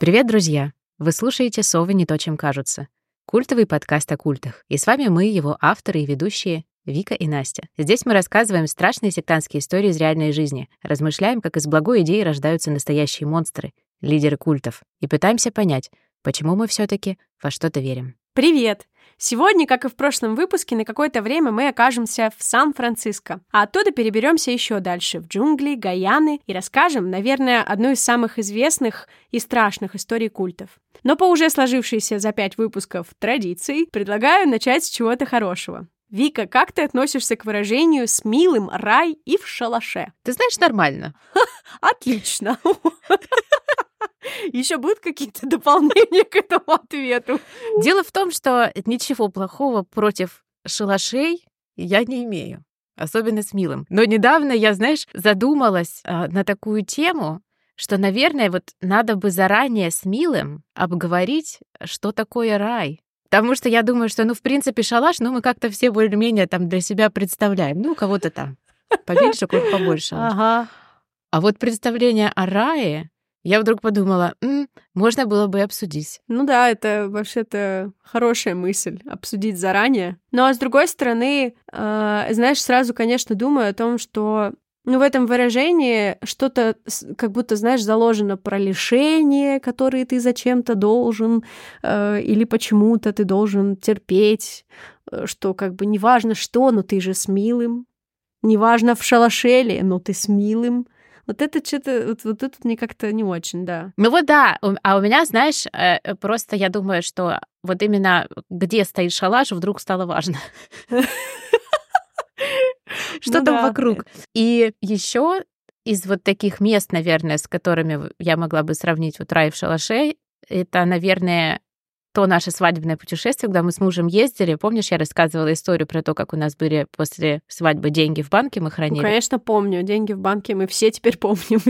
Привет, друзья! Вы слушаете «Совы не то, чем кажутся» — культовый подкаст о культах. И с вами мы, его авторы и ведущие Вика и Настя. Здесь мы рассказываем страшные сектантские истории из реальной жизни, размышляем, как из благой идеи рождаются настоящие монстры, лидеры культов, и пытаемся понять, почему мы все таки во что-то верим. Привет! Сегодня, как и в прошлом выпуске, на какое-то время мы окажемся в Сан-Франциско, а оттуда переберемся еще дальше, в джунгли, Гаяны, и расскажем, наверное, одну из самых известных и страшных историй культов. Но по уже сложившейся за пять выпусков традиции, предлагаю начать с чего-то хорошего. Вика, как ты относишься к выражению «с милым рай и в шалаше»? Ты знаешь, нормально. Отлично. Еще будут какие-то дополнения к этому ответу? Дело в том, что ничего плохого против шалашей я не имею, особенно с милым. Но недавно я, знаешь, задумалась э, на такую тему, что, наверное, вот надо бы заранее с милым обговорить, что такое рай. Потому что я думаю, что, ну, в принципе, шалаш, ну, мы как-то все более-менее там для себя представляем. Ну, кого-то там поменьше, кого-то побольше. Ага. А вот представление о рае, я вдруг подумала, М, можно было бы обсудить. Ну да, это вообще-то хорошая мысль обсудить заранее. Ну а с другой стороны, э, знаешь, сразу, конечно, думаю о том, что ну, в этом выражении что-то как будто, знаешь, заложено про лишение, которые ты зачем-то должен, э, или почему-то ты должен терпеть, э, что как бы неважно что, но ты же с милым. Неважно в шалашеле, но ты с милым. Вот это что-то, вот, вот это мне как-то не очень, да. Ну вот да, а у меня, знаешь, э, просто я думаю, что вот именно где стоит шалаш, вдруг стало важно. Что Ну там вокруг? И еще из вот таких мест, наверное, с которыми я могла бы сравнить вот рай в шалаше, это, наверное, то наше свадебное путешествие, когда мы с мужем ездили. Помнишь, я рассказывала историю про то, как у нас были после свадьбы деньги в банке, мы Ну, хранили. конечно, помню. Деньги в банке мы все теперь помним.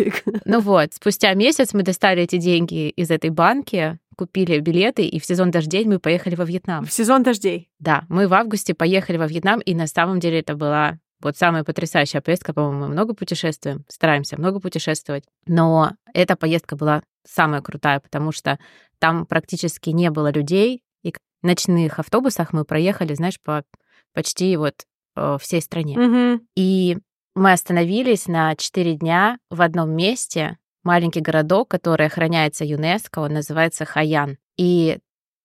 Ну вот, спустя месяц мы достали эти деньги из этой банки, купили билеты, и в сезон дождей мы поехали во Вьетнам. В сезон дождей. Да, мы в августе поехали во Вьетнам, и на самом деле это была вот самая потрясающая поездка, по-моему, мы много путешествуем, стараемся много путешествовать, но эта поездка была самая крутая, потому что там практически не было людей, и в ночных автобусах мы проехали, знаешь, по почти вот э, всей стране. Мгм. И мы остановились на 4 дня в одном месте, маленький городок, который охраняется ЮНЕСКО, он называется Хаян. И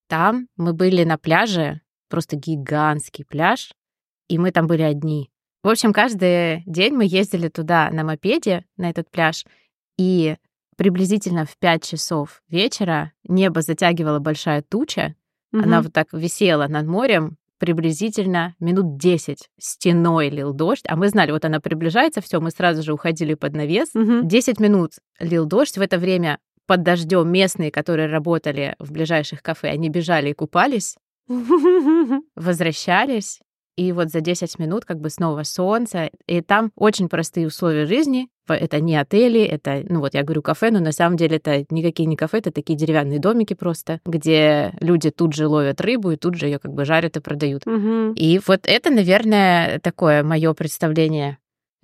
там мы были на пляже, просто гигантский пляж, и мы там были одни. В общем, каждый день мы ездили туда на мопеде, на этот пляж, и приблизительно в 5 часов вечера небо затягивала большая туча, она Мгм. вот так висела над морем, приблизительно минут 10 стеной лил дождь, а мы знали, вот она приближается, все, мы сразу же уходили под навес. Мгм. 10 минут лил дождь, в это время под дождем местные, которые работали в ближайших кафе, они бежали и купались, возвращались, и вот за 10 минут как бы снова солнце, и там очень простые условия жизни. Это не отели, это, ну вот я говорю кафе, но на самом деле это никакие не кафе, это такие деревянные домики просто, где люди тут же ловят рыбу и тут же ее как бы жарят и продают. Мгм. И вот это, наверное, такое мое представление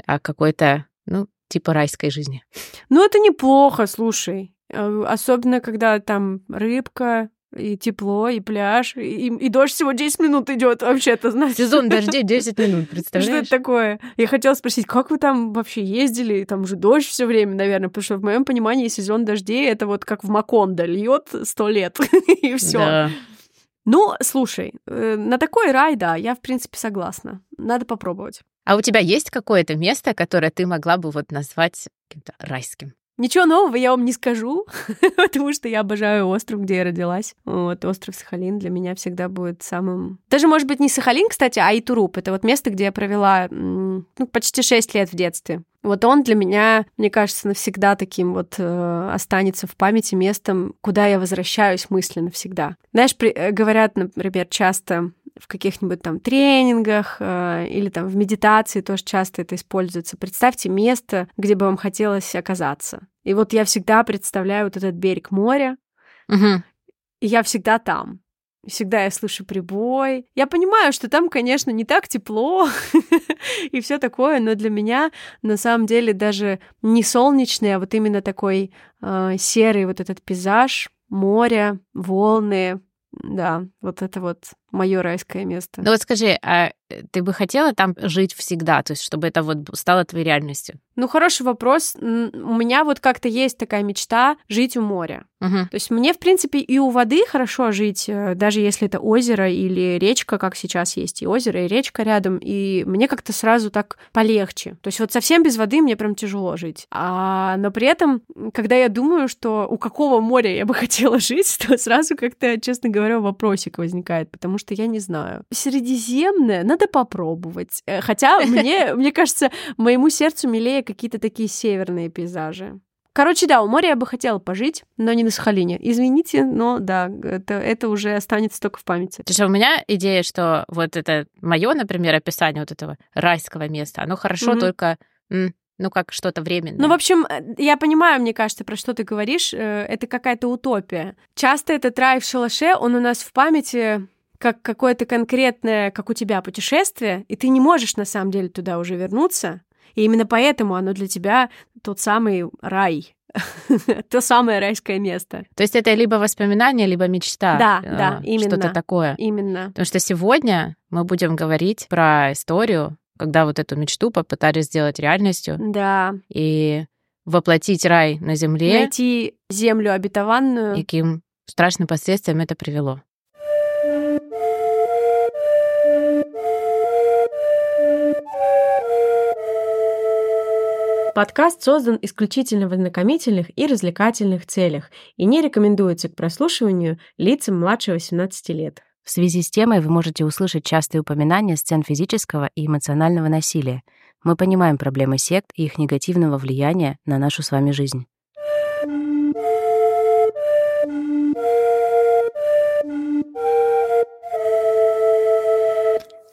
о какой-то, ну, типа райской жизни. Ну, это неплохо, слушай. Э, Особенно, когда там рыбка, и тепло, и пляж, и, и дождь всего 10 минут идет вообще-то, знаешь. Сезон дождей 10 минут, Что представляешь? это такое? Я хотела спросить, как вы там вообще ездили? Там же дождь все время, наверное, потому что в моем понимании сезон дождей это вот как в Макондо льет сто лет и все. Да. Ну, слушай, э, на такой рай, да, я в принципе согласна. Надо попробовать. А у тебя есть какое-то место, которое ты могла бы вот назвать каким-то райским? Ничего нового я вам не скажу, потому что я обожаю остров, где я родилась. Вот, остров Сахалин для меня всегда будет самым... Даже, может быть, не Сахалин, кстати, а Итуруп. Это вот место, где я провела ну, почти 6 лет в детстве. Вот он для меня, мне кажется, навсегда таким вот э, останется в памяти местом, куда я возвращаюсь мысленно всегда. Знаешь, при- э, говорят, например, часто в каких-нибудь там тренингах э, или там в медитации тоже часто это используется. Представьте место, где бы вам хотелось оказаться. И вот я всегда представляю вот этот берег моря, Мгм. и я всегда там. Всегда я слышу прибой. Я понимаю, что там, конечно, не так тепло и все такое, но для меня на самом деле даже не солнечный, а вот именно такой э, серый вот этот пейзаж, море, волны, да, вот это вот мое райское место. Ну вот скажи, а э, ты бы хотела там жить всегда, то есть чтобы это вот стало твоей реальностью? Ну, хороший вопрос. У меня вот как-то есть такая мечта жить у моря. Угу. То есть мне, в принципе, и у воды хорошо жить, э, даже если это озеро или речка, как сейчас есть и озеро, и речка рядом, и мне как-то сразу так полегче. То есть вот совсем без воды мне прям тяжело жить. А, но при этом, когда я думаю, что у какого моря я бы хотела жить, то сразу как-то, честно говоря, вопросик возникает, потому что я не знаю. Средиземное надо попробовать. Э, хотя мне, мне кажется, моему сердцу милее какие-то такие северные пейзажи. Короче, да, у моря я бы хотела пожить, но не на Сахалине. Извините, но да, это, это уже останется только в памяти. Что у меня идея, что вот это мое, например, описание вот этого райского места, оно хорошо mm-hmm. только ну, как что-то временное. Ну, в общем, э, я понимаю, мне кажется, про что ты говоришь. Э, это какая-то утопия. Часто этот рай в шалаше, он у нас в памяти как какое-то конкретное, как у тебя, путешествие, и ты не можешь на самом деле туда уже вернуться, и именно поэтому оно для тебя тот самый рай, то самое райское место. То есть это либо воспоминание, либо мечта. Да, э, да, именно. Что-то такое. Именно. Потому что сегодня мы будем говорить про историю, когда вот эту мечту попытались сделать реальностью. Да. И воплотить рай на земле. Найти землю обетованную. И каким страшным последствиям это привело. Подкаст создан исключительно в ознакомительных и развлекательных целях и не рекомендуется к прослушиванию лицам младше 18 лет. В связи с темой вы можете услышать частые упоминания сцен физического и эмоционального насилия. Мы понимаем проблемы сект и их негативного влияния на нашу с вами жизнь.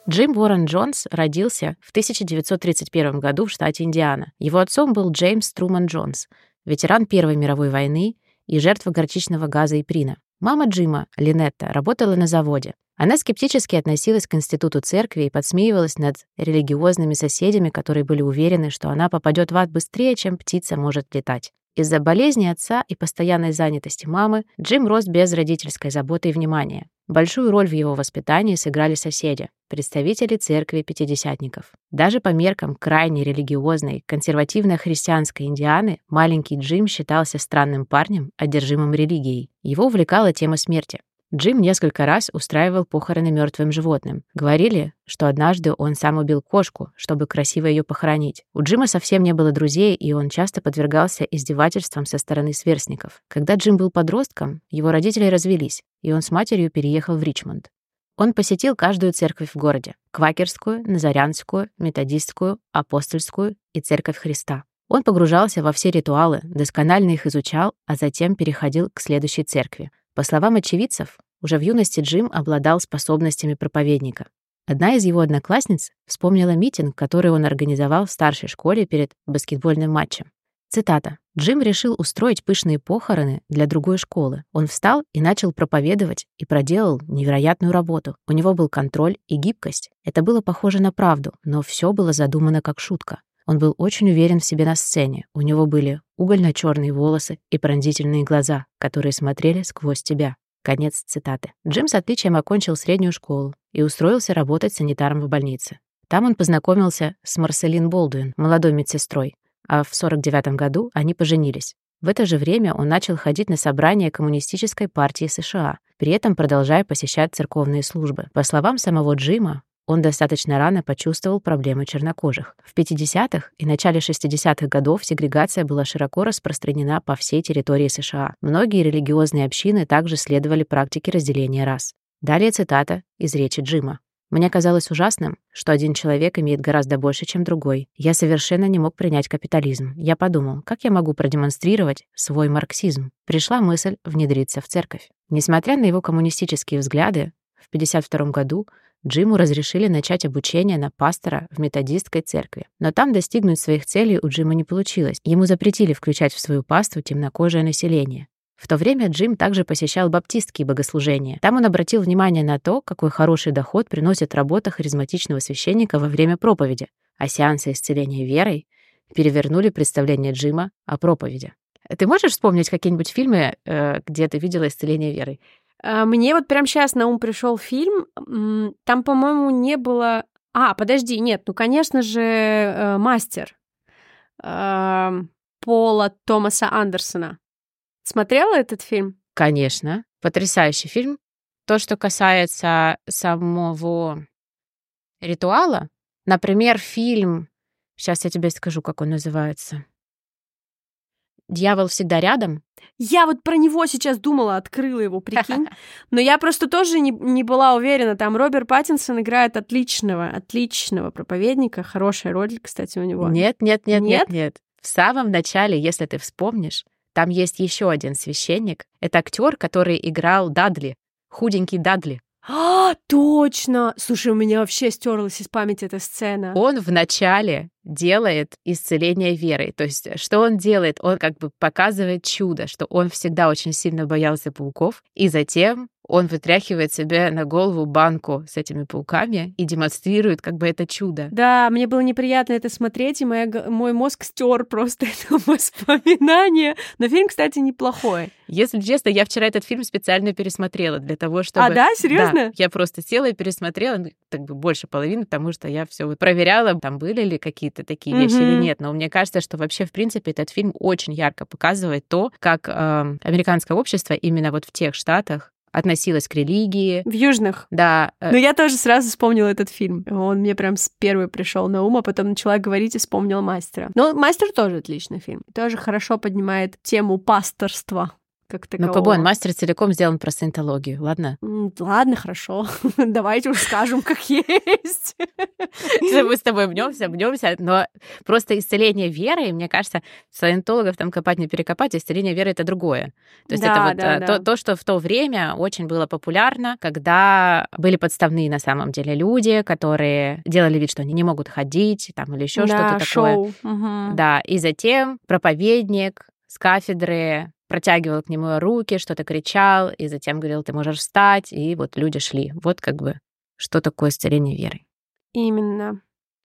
Джим Уоррен Джонс родился в 1931 году в штате Индиана. Его отцом был Джеймс Труман Джонс, ветеран Первой мировой войны и жертва горчичного газа и прина. Мама Джима, Линетта, работала на заводе. Она скептически относилась к институту церкви и подсмеивалась над религиозными соседями, которые были уверены, что она попадет в ад быстрее, чем птица может летать. Из-за болезни отца и постоянной занятости мамы Джим рос без родительской заботы и внимания. Большую роль в его воспитании сыграли соседи, представители церкви пятидесятников. Даже по меркам крайне религиозной, консервативно-христианской Индианы, маленький Джим считался странным парнем, одержимым религией. Его увлекала тема смерти. Джим несколько раз устраивал похороны мертвым животным. Говорили, что однажды он сам убил кошку, чтобы красиво ее похоронить. У Джима совсем не было друзей, и он часто подвергался издевательствам со стороны сверстников. Когда Джим был подростком, его родители развелись, и он с матерью переехал в Ричмонд. Он посетил каждую церковь в городе — квакерскую, назарянскую, методистскую, апостольскую и церковь Христа. Он погружался во все ритуалы, досконально их изучал, а затем переходил к следующей церкви — по словам очевидцев, уже в юности Джим обладал способностями проповедника. Одна из его одноклассниц вспомнила митинг, который он организовал в старшей школе перед баскетбольным матчем. Цитата. «Джим решил устроить пышные похороны для другой школы. Он встал и начал проповедовать и проделал невероятную работу. У него был контроль и гибкость. Это было похоже на правду, но все было задумано как шутка. Он был очень уверен в себе на сцене. У него были угольно-черные волосы и пронзительные глаза, которые смотрели сквозь тебя. Конец цитаты. Джим с отличием окончил среднюю школу и устроился работать санитаром в больнице. Там он познакомился с Марселин Болдуин, молодой медсестрой, а в 49 году они поженились. В это же время он начал ходить на собрания Коммунистической партии США, при этом продолжая посещать церковные службы. По словам самого Джима, он достаточно рано почувствовал проблемы чернокожих. В 50-х и начале 60-х годов сегрегация была широко распространена по всей территории США. Многие религиозные общины также следовали практике разделения рас. Далее цитата из речи Джима. Мне казалось ужасным, что один человек имеет гораздо больше, чем другой. Я совершенно не мог принять капитализм. Я подумал, как я могу продемонстрировать свой марксизм. Пришла мысль внедриться в церковь. Несмотря на его коммунистические взгляды, в 1952 году Джиму разрешили начать обучение на пастора в методистской церкви. Но там достигнуть своих целей у Джима не получилось. Ему запретили включать в свою паству темнокожее население. В то время Джим также посещал баптистские богослужения. Там он обратил внимание на то, какой хороший доход приносит работа харизматичного священника во время проповеди, а сеансы исцеления верой перевернули представление Джима о проповеди. Ты можешь вспомнить какие-нибудь фильмы, э, где ты видела исцеление верой? А, мне вот прямо сейчас на ум пришел фильм. Там, по-моему, не было. А, подожди, нет, ну, конечно же, э, мастер Пола Томаса Андерсона. Смотрела этот фильм? Конечно. Потрясающий фильм. То, что касается самого ритуала, например, фильм, сейчас я тебе скажу, как он называется. «Дьявол всегда рядом». Я вот про него сейчас думала, открыла его, прикинь. Но я просто тоже не, не была уверена. Там Роберт Паттинсон играет отличного, отличного проповедника. Хорошая роль, кстати, у него. Нет, нет, нет, нет, нет. нет. В самом начале, если ты вспомнишь, там есть еще один священник. Это актер, который играл Дадли, худенький Дадли. А, точно! Слушай, у меня вообще стерлась из памяти эта сцена. Он в начале делает исцеление верой. То есть что он делает? Он как бы показывает чудо, что он всегда очень сильно боялся пауков, и затем он вытряхивает себе на голову банку с этими пауками и демонстрирует как бы это чудо. Да, мне было неприятно это смотреть, и моя, мой мозг стер просто это воспоминание. Но фильм, кстати, неплохой. Если честно, я вчера этот фильм специально пересмотрела для того, чтобы... А, да? Серьезно? Да, я просто села и пересмотрела, ну, так бы больше половины, потому что я все вот проверяла, там были ли какие-то такие mm-hmm. вещи или нет. Но мне кажется, что вообще, в принципе, этот фильм очень ярко показывает то, как э, американское общество именно вот в тех штатах относилась к религии. В южных? Да. Э, Но я тоже сразу вспомнила этот фильм. Он мне прям с первый пришел на ум, а потом начала говорить и вспомнила «Мастера». Но «Мастер» тоже отличный фильм. Тоже хорошо поднимает тему пасторства как такового. Ну, побой, мастер целиком сделан про саентологию, ладно? Ладно, хорошо. Давайте уж скажем, как есть. Мы с тобой мнемся, мнемся, но просто исцеление веры, мне кажется, саентологов там копать не перекопать, исцеление веры — это другое. То есть да, это вот да, э, то, да. то, что в то время очень было популярно, когда были подставные на самом деле люди, которые делали вид, что они не могут ходить, там, или еще да, что-то шоу. такое. Угу. Да, и затем проповедник с кафедры протягивал к нему руки, что-то кричал, и затем говорил, ты можешь встать, и вот люди шли. Вот как бы что такое исцеление веры. Именно.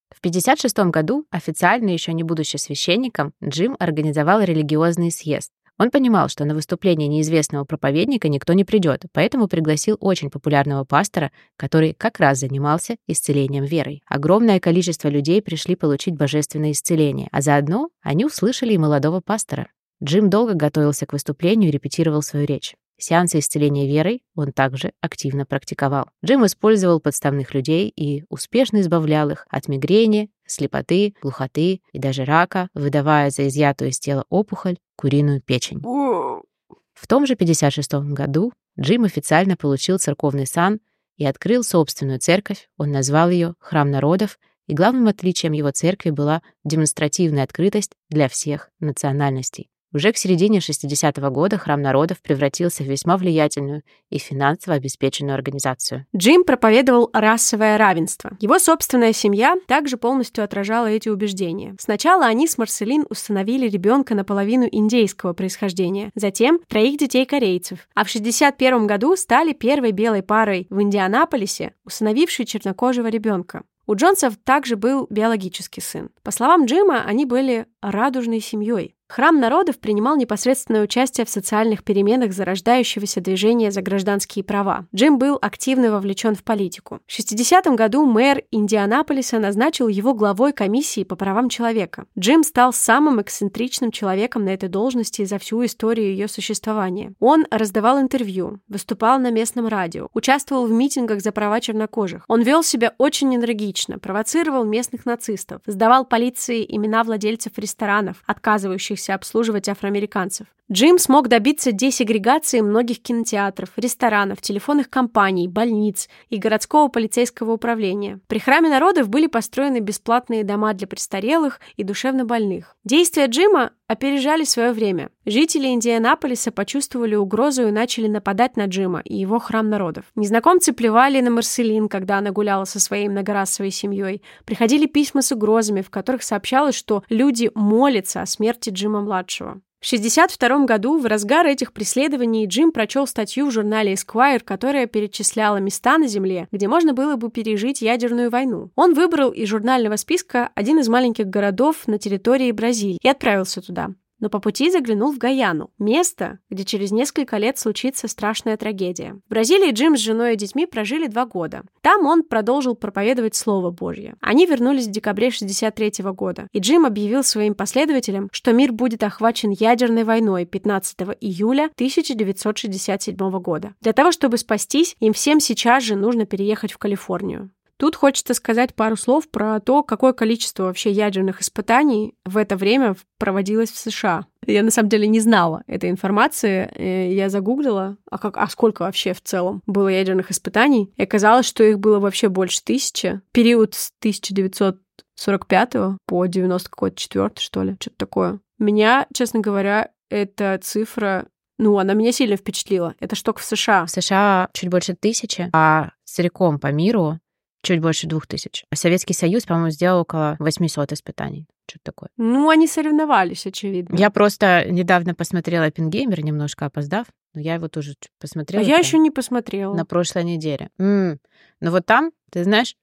В 1956 году, официально еще не будучи священником, Джим организовал религиозный съезд. Он понимал, что на выступление неизвестного проповедника никто не придет, поэтому пригласил очень популярного пастора, который как раз занимался исцелением верой. Огромное количество людей пришли получить божественное исцеление, а заодно они услышали и молодого пастора. Джим долго готовился к выступлению и репетировал свою речь. Сеансы исцеления верой он также активно практиковал. Джим использовал подставных людей и успешно избавлял их от мигрени, слепоты, глухоты и даже рака, выдавая за изъятую из тела опухоль куриную печень. В том же 56 году Джим официально получил церковный сан и открыл собственную церковь. Он назвал ее «Храм народов», и главным отличием его церкви была демонстративная открытость для всех национальностей. Уже к середине 60-го года Храм народов превратился в весьма влиятельную и финансово обеспеченную организацию. Джим проповедовал расовое равенство. Его собственная семья также полностью отражала эти убеждения. Сначала они с Марселин установили ребенка наполовину индейского происхождения, затем троих детей корейцев, а в 61 году стали первой белой парой в Индианаполисе, установившей чернокожего ребенка. У Джонсов также был биологический сын. По словам Джима, они были радужной семьей. Храм народов принимал непосредственное участие в социальных переменах зарождающегося движения за гражданские права. Джим был активно вовлечен в политику. В 60-м году мэр Индианаполиса назначил его главой комиссии по правам человека. Джим стал самым эксцентричным человеком на этой должности за всю историю ее существования. Он раздавал интервью, выступал на местном радио, участвовал в митингах за права чернокожих. Он вел себя очень энергично, провоцировал местных нацистов, сдавал полиции имена владельцев ресторанов, отказывающихся пытающихся обслуживать афроамериканцев. Джим смог добиться десегрегации многих кинотеатров, ресторанов, телефонных компаний, больниц и городского полицейского управления. При Храме народов были построены бесплатные дома для престарелых и душевнобольных. Действия Джима опережали свое время. Жители Индианаполиса почувствовали угрозу и начали нападать на Джима и его храм народов. Незнакомцы плевали на Марселин, когда она гуляла со своей многорасовой семьей. Приходили письма с угрозами, в которых сообщалось, что люди молятся о смерти Джима-младшего. В 1962 году, в разгар этих преследований, Джим прочел статью в журнале Esquire, которая перечисляла места на Земле, где можно было бы пережить ядерную войну. Он выбрал из журнального списка один из маленьких городов на территории Бразилии и отправился туда но по пути заглянул в Гаяну, место, где через несколько лет случится страшная трагедия. В Бразилии Джим с женой и детьми прожили два года. Там он продолжил проповедовать Слово Божье. Они вернулись в декабре 63 года, и Джим объявил своим последователям, что мир будет охвачен ядерной войной 15 июля 1967 года. Для того, чтобы спастись, им всем сейчас же нужно переехать в Калифорнию. Тут хочется сказать пару слов про то, какое количество вообще ядерных испытаний в это время проводилось в США. Я на самом деле не знала этой информации. Э, я загуглила, а, как, а сколько вообще в целом было ядерных испытаний. И оказалось, что их было вообще больше тысячи. Период с 1945 по 90 какой-то четвертый, что ли, что-то такое. Меня, честно говоря, эта цифра ну, она меня сильно впечатлила. Это что в США. В США чуть больше тысячи, а целиком по миру чуть больше двух тысяч. Советский Союз, по-моему, сделал около 800 испытаний. Что-то такое. Ну, они соревновались, очевидно. Я просто недавно посмотрела Пингеймер, немножко опоздав, но я его тоже посмотрела. А я еще не посмотрела. На прошлой неделе. М-м. Но вот там, ты знаешь,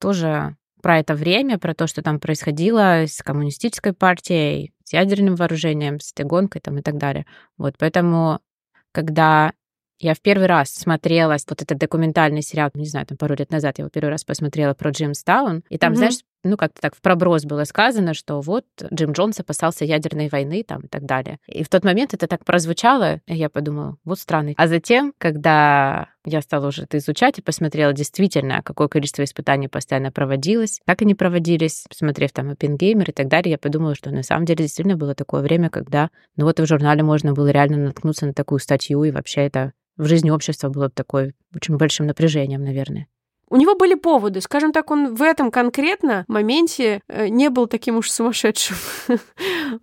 тоже про это время, про то, что там происходило с коммунистической партией, с ядерным вооружением, с этой гонкой там и так далее. Вот поэтому, когда я в первый раз смотрела вот этот документальный сериал, не знаю, там пару лет назад я его первый раз посмотрела про Джимстаун, и там, mm-hmm. знаешь, ну, как-то так в проброс было сказано, что вот Джим Джонс опасался ядерной войны там и так далее. И в тот момент это так прозвучало, и я подумала, вот странно. А затем, когда я стала уже это изучать и посмотрела действительно, какое количество испытаний постоянно проводилось, как они проводились, посмотрев там Оппенгеймер и так далее, я подумала, что на самом деле действительно было такое время, когда, ну вот в журнале можно было реально наткнуться на такую статью, и вообще это в жизни общества было такой очень большим напряжением, наверное. У него были поводы. Скажем так, он в этом конкретно моменте э, не был таким уж сумасшедшим.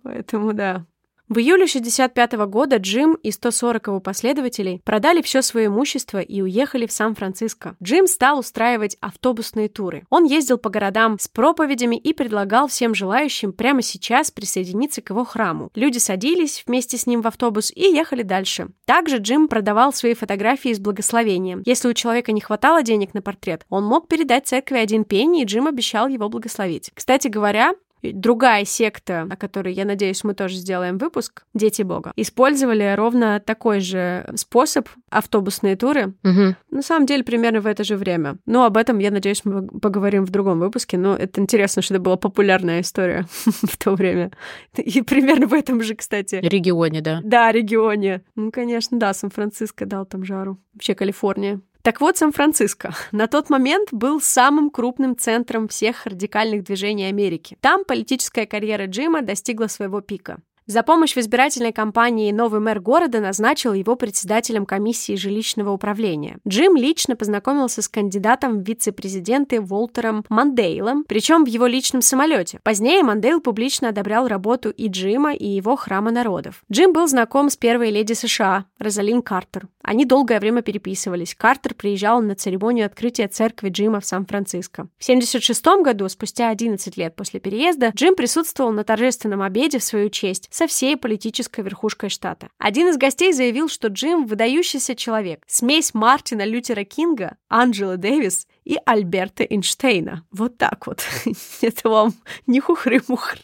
Поэтому да. В июле 65 года Джим и 140 его последователей продали все свое имущество и уехали в Сан-Франциско. Джим стал устраивать автобусные туры. Он ездил по городам с проповедями и предлагал всем желающим прямо сейчас присоединиться к его храму. Люди садились вместе с ним в автобус и ехали дальше. Также Джим продавал свои фотографии с благословением. Если у человека не хватало денег на портрет, он мог передать церкви один пенни, и Джим обещал его благословить. Кстати говоря, другая секта, о которой, я надеюсь, мы тоже сделаем выпуск, Дети Бога, использовали ровно такой же способ автобусные туры. Угу. На самом деле, примерно в это же время. Но об этом, я надеюсь, мы поговорим в другом выпуске. Но это интересно, что это была популярная история в то время. И примерно в этом же, кстати. Регионе, да. Да, регионе. Ну, конечно, да, Сан-Франциско дал там жару. Вообще Калифорния. Так вот, Сан-Франциско на тот момент был самым крупным центром всех радикальных движений Америки. Там политическая карьера Джима достигла своего пика. За помощь в избирательной кампании новый мэр города назначил его председателем комиссии жилищного управления. Джим лично познакомился с кандидатом в вице-президенты Волтером Мандейлом, причем в его личном самолете. Позднее Мандейл публично одобрял работу и Джима, и его храма народов. Джим был знаком с первой леди США, Розалин Картер. Они долгое время переписывались. Картер приезжал на церемонию открытия церкви Джима в Сан-Франциско. В 1976 году, спустя 11 лет после переезда, Джим присутствовал на торжественном обеде в свою честь со всей политической верхушкой штата. Один из гостей заявил, что Джим – выдающийся человек, смесь Мартина Лютера Кинга, Анджела Дэвис и Альберта Эйнштейна. Вот так вот. Это вам не хухры-мухры.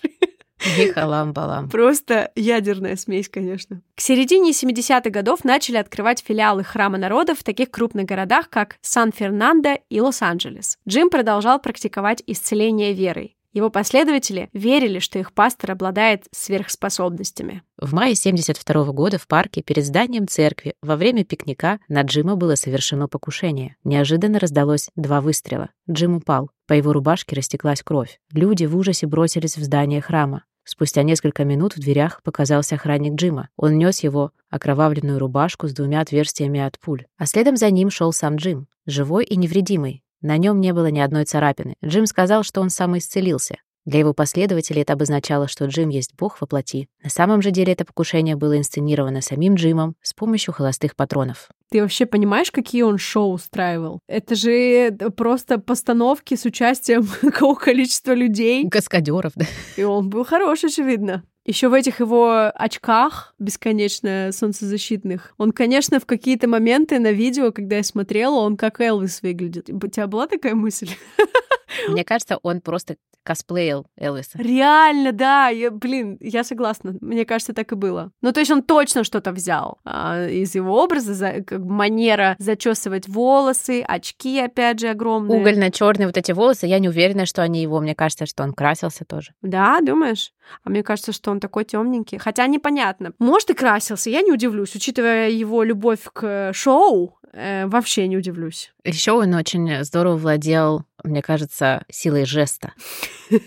Вихалам-балам. Просто ядерная смесь, конечно. К середине 70-х годов начали открывать филиалы Храма народов в таких крупных городах, как Сан-Фернандо и Лос-Анджелес. Джим продолжал практиковать исцеление верой. Его последователи верили, что их пастор обладает сверхспособностями. В мае 72 -го года в парке перед зданием церкви во время пикника на Джима было совершено покушение. Неожиданно раздалось два выстрела. Джим упал. По его рубашке растеклась кровь. Люди в ужасе бросились в здание храма. Спустя несколько минут в дверях показался охранник Джима. Он нес его окровавленную рубашку с двумя отверстиями от пуль. А следом за ним шел сам Джим, живой и невредимый. На нем не было ни одной царапины. Джим сказал, что он самоисцелился. Для его последователей это обозначало, что Джим есть бог во плоти. На самом же деле это покушение было инсценировано самим Джимом с помощью холостых патронов. Ты вообще понимаешь, какие он шоу устраивал? Это же э, просто постановки с участием какого количества людей. Каскадеров, да. И он был хорош, очевидно. Еще в этих его очках бесконечно солнцезащитных, он, конечно, в какие-то моменты на видео, когда я смотрела, он как Элвис выглядит. У тебя была такая мысль? Мне кажется, он просто косплеил Элвиса. Реально, да. Я, блин, я согласна. Мне кажется, так и было. Ну, то есть он точно что-то взял а, из его образа, за, как манера зачесывать волосы, очки, опять же, огромные. Угольно-черные вот эти волосы. Я не уверена, что они его. Мне кажется, что он красился тоже. Да, думаешь? А мне кажется, что он такой темненький. Хотя непонятно. Может, и красился, я не удивлюсь, учитывая его любовь к шоу, э, вообще не удивлюсь. Еще он очень здорово владел, мне кажется, силой жеста.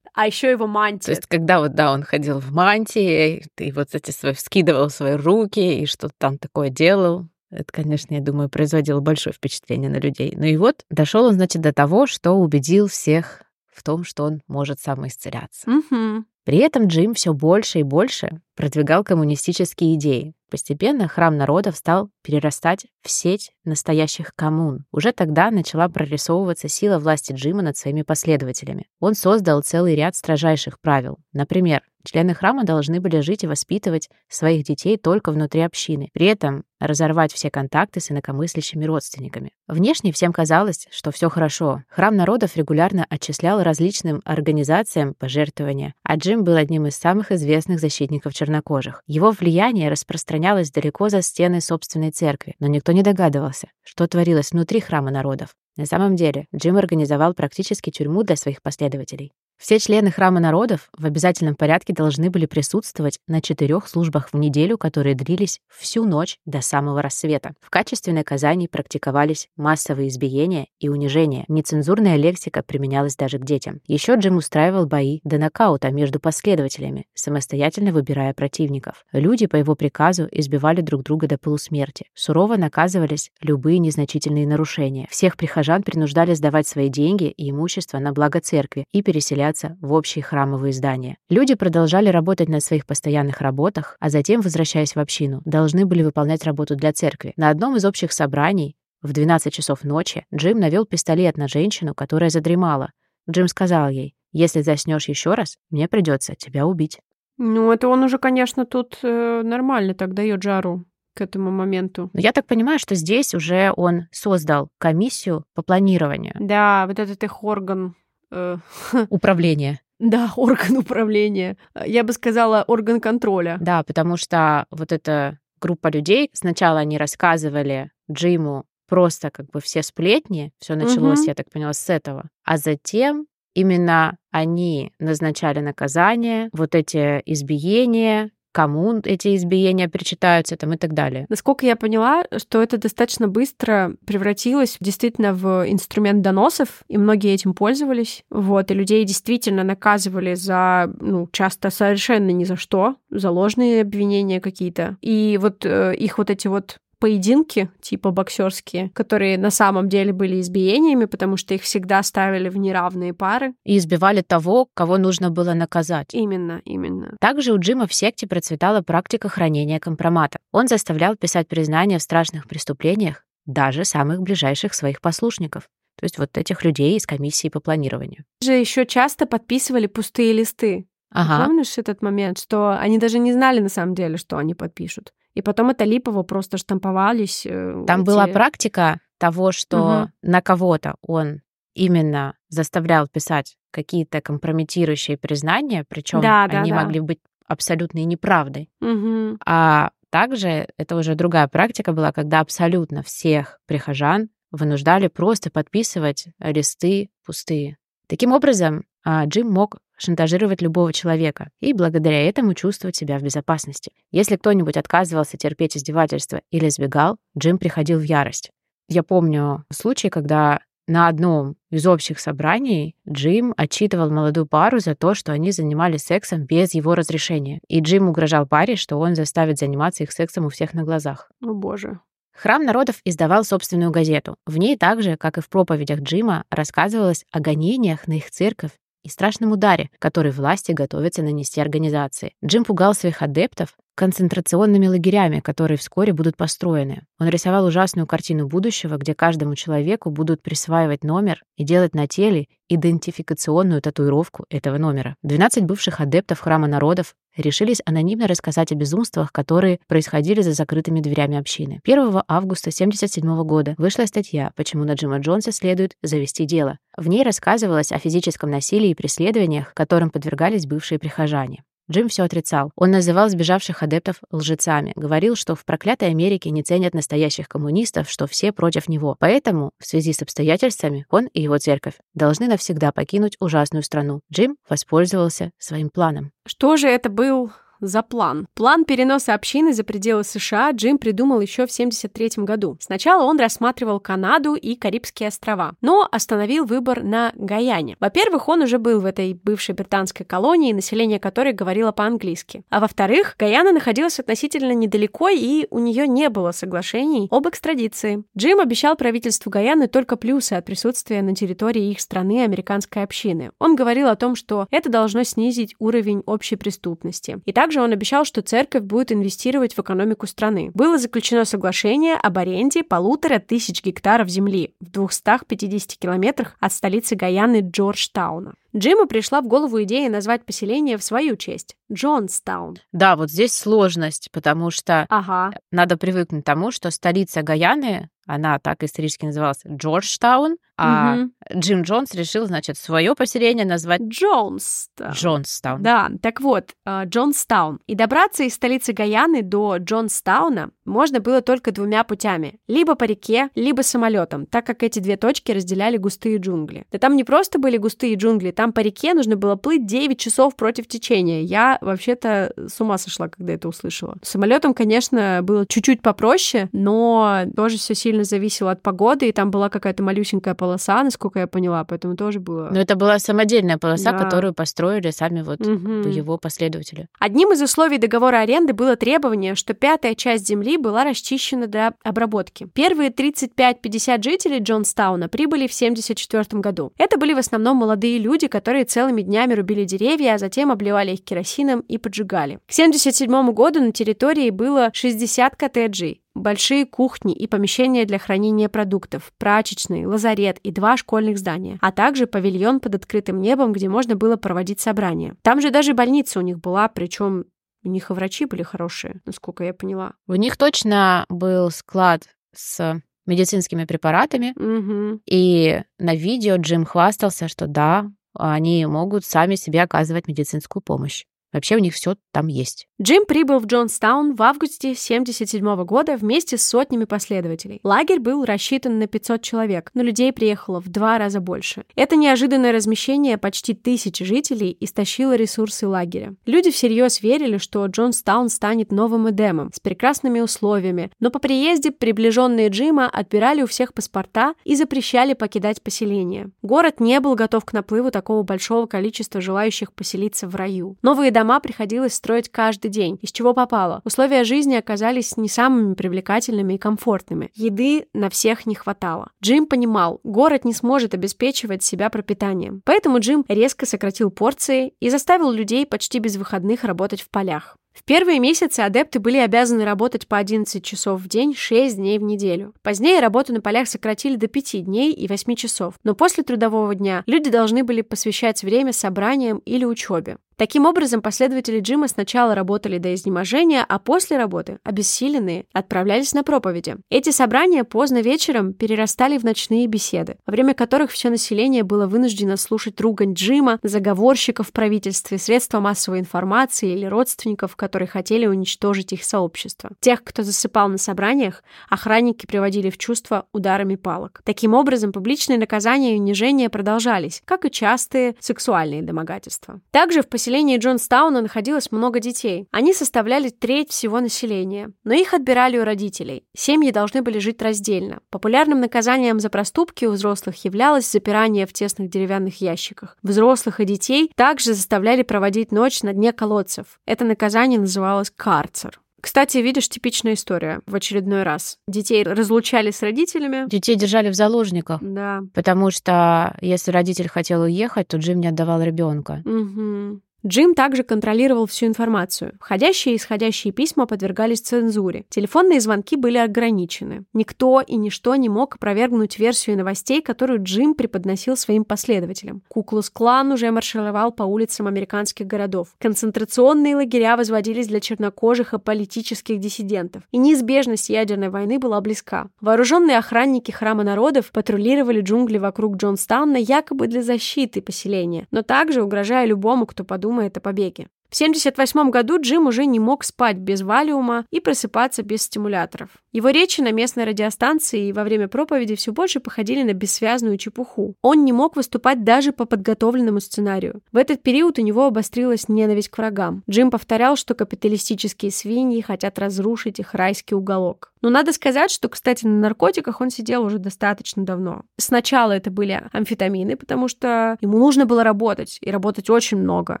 А еще его мантия. То есть, когда вот, да, он ходил в мантии, и вот эти свои, вскидывал свои руки, и что-то там такое делал, это, конечно, я думаю, производило большое впечатление на людей. Ну и вот дошел он, значит, до того, что убедил всех в том, что он может самоисцеляться. Угу. При этом Джим все больше и больше продвигал коммунистические идеи. Постепенно храм народов стал перерастать в сеть настоящих коммун. Уже тогда начала прорисовываться сила власти Джима над своими последователями. Он создал целый ряд строжайших правил. Например, члены храма должны были жить и воспитывать своих детей только внутри общины. При этом разорвать все контакты с инакомыслящими родственниками. Внешне всем казалось, что все хорошо. Храм народов регулярно отчислял различным организациям пожертвования, а Джим был одним из самых известных защитников чернокожих. Его влияние распространялось далеко за стены собственной церкви, но никто не догадывался, что творилось внутри храма народов. На самом деле, Джим организовал практически тюрьму для своих последователей. Все члены Храма народов в обязательном порядке должны были присутствовать на четырех службах в неделю, которые длились всю ночь до самого рассвета. В качестве наказаний практиковались массовые избиения и унижения. Нецензурная лексика применялась даже к детям. Еще Джим устраивал бои до нокаута между последователями, самостоятельно выбирая противников. Люди по его приказу избивали друг друга до полусмерти. Сурово наказывались любые незначительные нарушения. Всех прихожан принуждали сдавать свои деньги и имущество на благо церкви и переселяться в общие храмовые здания. Люди продолжали работать на своих постоянных работах, а затем, возвращаясь в общину, должны были выполнять работу для церкви. На одном из общих собраний в 12 часов ночи Джим навел пистолет на женщину, которая задремала. Джим сказал ей, «Если заснешь еще раз, мне придется тебя убить». Ну, это он уже, конечно, тут э, нормально так дает жару к этому моменту. Но я так понимаю, что здесь уже он создал комиссию по планированию. Да, вот этот их орган э, Управление. Да, орган управления. Я бы сказала, орган контроля. Да, потому что вот эта группа людей, сначала они рассказывали Джиму просто как бы все сплетни, все началось, Мгм. я так поняла, с этого, а затем именно они назначали наказание, вот эти избиения, кому эти избиения причитаются там и так далее. Насколько я поняла, что это достаточно быстро превратилось действительно в инструмент доносов, и многие этим пользовались. Вот, и людей действительно наказывали за, ну, часто совершенно ни за что, за ложные обвинения какие-то. И вот э, их вот эти вот поединки, типа боксерские, которые на самом деле были избиениями, потому что их всегда ставили в неравные пары. И избивали того, кого нужно было наказать. Именно, именно. Также у Джима в секте процветала практика хранения компромата. Он заставлял писать признания в страшных преступлениях даже самых ближайших своих послушников. То есть вот этих людей из комиссии по планированию. Же еще часто подписывали пустые листы. Ага. Помнишь этот момент, что они даже не знали на самом деле, что они подпишут? И потом это липово просто штамповались. э, Там эти- была практика того, что Мгм. на кого-то он именно заставлял писать какие-то компрометирующие признания, причем Да, да, они да. могли быть абсолютной неправдой. Мгм. А также это уже другая практика была, когда абсолютно всех прихожан вынуждали просто подписывать листы пустые. Таким образом, а, Джим мог шантажировать любого человека и благодаря этому чувствовать себя в безопасности. Если кто-нибудь отказывался терпеть издевательства или сбегал, Джим приходил в ярость. Я помню случай, когда на одном из общих собраний Джим отчитывал молодую пару за то, что они занимались сексом без его разрешения. И Джим угрожал паре, что он заставит заниматься их сексом у всех на глазах. О боже. Храм народов издавал собственную газету. В ней также, как и в проповедях Джима, рассказывалось о гонениях на их церковь и страшном ударе, который власти готовятся нанести организации. Джим пугал своих адептов, концентрационными лагерями, которые вскоре будут построены. Он рисовал ужасную картину будущего, где каждому человеку будут присваивать номер и делать на теле идентификационную татуировку этого номера. 12 бывших адептов Храма народов решились анонимно рассказать о безумствах, которые происходили за закрытыми дверями общины. 1 августа 1977 года вышла статья «Почему на Джима Джонса следует завести дело». В ней рассказывалось о физическом насилии и преследованиях, которым подвергались бывшие прихожане. Джим все отрицал. Он называл сбежавших адептов лжецами, говорил, что в проклятой Америке не ценят настоящих коммунистов, что все против него. Поэтому, в связи с обстоятельствами, он и его церковь должны навсегда покинуть ужасную страну. Джим воспользовался своим планом. Что же это был за план. План переноса общины за пределы США Джим придумал еще в 1973 году. Сначала он рассматривал Канаду и Карибские острова, но остановил выбор на Гаяне. Во-первых, он уже был в этой бывшей британской колонии, население которой говорило по-английски. А во-вторых, Гаяна находилась относительно недалеко, и у нее не было соглашений об экстрадиции. Джим обещал правительству Гаяны только плюсы от присутствия на территории их страны американской общины. Он говорил о том, что это должно снизить уровень общей преступности. И также также он обещал, что церковь будет инвестировать в экономику страны. Было заключено соглашение об аренде полутора тысяч гектаров земли в 250 километрах от столицы Гаяны Джорджтауна. Джиму пришла в голову идея назвать поселение в свою честь — Джонстаун. Да, вот здесь сложность, потому что ага. надо привыкнуть к тому, что столица Гаяны она так исторически называлась Джорджтаун, а угу. Джим Джонс решил, значит, свое поселение назвать Джонстаун. Джонстаун. Да, так вот, э, Джонстаун. И добраться из столицы Гаяны до Джонстауна можно было только двумя путями. Либо по реке, либо самолетом, так как эти две точки разделяли густые джунгли. Да там не просто были густые джунгли, там по реке нужно было плыть 9 часов против течения. Я вообще-то с ума сошла, когда это услышала. Самолетом, конечно, было чуть-чуть попроще, но тоже все сильно сильно зависело от погоды, и там была какая-то малюсенькая полоса, насколько я поняла, поэтому тоже было... Но это была самодельная полоса, да. которую построили сами вот угу. его последователи. Одним из условий договора аренды было требование, что пятая часть земли была расчищена для обработки. Первые 35-50 жителей Джонстауна прибыли в 1974 году. Это были в основном молодые люди, которые целыми днями рубили деревья, а затем обливали их керосином и поджигали. К 1977 году на территории было 60 коттеджей, большие кухни и помещения для хранения продуктов, прачечный, лазарет и два школьных здания, а также павильон под открытым небом, где можно было проводить собрания. Там же даже больница у них была, причем у них и врачи были хорошие, насколько я поняла. У них точно был склад с медицинскими препаратами, угу. и на видео Джим хвастался, что да, они могут сами себе оказывать медицинскую помощь. Вообще у них все там есть. Джим прибыл в Джонстаун в августе 1977 года вместе с сотнями последователей. Лагерь был рассчитан на 500 человек, но людей приехало в два раза больше. Это неожиданное размещение почти тысячи жителей истощило ресурсы лагеря. Люди всерьез верили, что Джонстаун станет новым Эдемом с прекрасными условиями, но по приезде приближенные Джима отбирали у всех паспорта и запрещали покидать поселение. Город не был готов к наплыву такого большого количества желающих поселиться в раю. Новые дома дома приходилось строить каждый день, из чего попало. Условия жизни оказались не самыми привлекательными и комфортными. Еды на всех не хватало. Джим понимал, город не сможет обеспечивать себя пропитанием. Поэтому Джим резко сократил порции и заставил людей почти без выходных работать в полях. В первые месяцы адепты были обязаны работать по 11 часов в день 6 дней в неделю. Позднее работу на полях сократили до 5 дней и 8 часов, но после трудового дня люди должны были посвящать время собраниям или учебе. Таким образом, последователи Джима сначала работали до изнеможения, а после работы, обессиленные, отправлялись на проповеди. Эти собрания поздно вечером перерастали в ночные беседы, во время которых все население было вынуждено слушать ругань Джима, заговорщиков в правительстве, средства массовой информации или родственников, которые хотели уничтожить их сообщество. Тех, кто засыпал на собраниях, охранники приводили в чувство ударами палок. Таким образом, публичные наказания и унижения продолжались, как и частые сексуальные домогательства. Также в поселении Джонстауна находилось много детей. Они составляли треть всего населения, но их отбирали у родителей. Семьи должны были жить раздельно. Популярным наказанием за проступки у взрослых являлось запирание в тесных деревянных ящиках. Взрослых и детей также заставляли проводить ночь на дне колодцев. Это наказание название называлось «Карцер». Кстати, видишь, типичная история в очередной раз. Детей разлучали с родителями. Детей держали в заложниках. Да. Потому что если родитель хотел уехать, то Джим не отдавал ребенка. Угу. Джим также контролировал всю информацию. Входящие и исходящие письма подвергались цензуре. Телефонные звонки были ограничены. Никто и ничто не мог опровергнуть версию новостей, которую Джим преподносил своим последователям. Куклус-клан уже маршировал по улицам американских городов. Концентрационные лагеря возводились для чернокожих и политических диссидентов. И неизбежность ядерной войны была близка. Вооруженные охранники храма народов патрулировали джунгли вокруг Джонстауна якобы для защиты поселения, но также угрожая любому, кто подумает думает о побеге. В 1978 году Джим уже не мог спать без валиума и просыпаться без стимуляторов. Его речи на местной радиостанции и во время проповеди все больше походили на бессвязную чепуху. Он не мог выступать даже по подготовленному сценарию. В этот период у него обострилась ненависть к врагам. Джим повторял, что капиталистические свиньи хотят разрушить их райский уголок. Но надо сказать, что, кстати, на наркотиках он сидел уже достаточно давно. Сначала это были амфетамины, потому что ему нужно было работать, и работать очень много.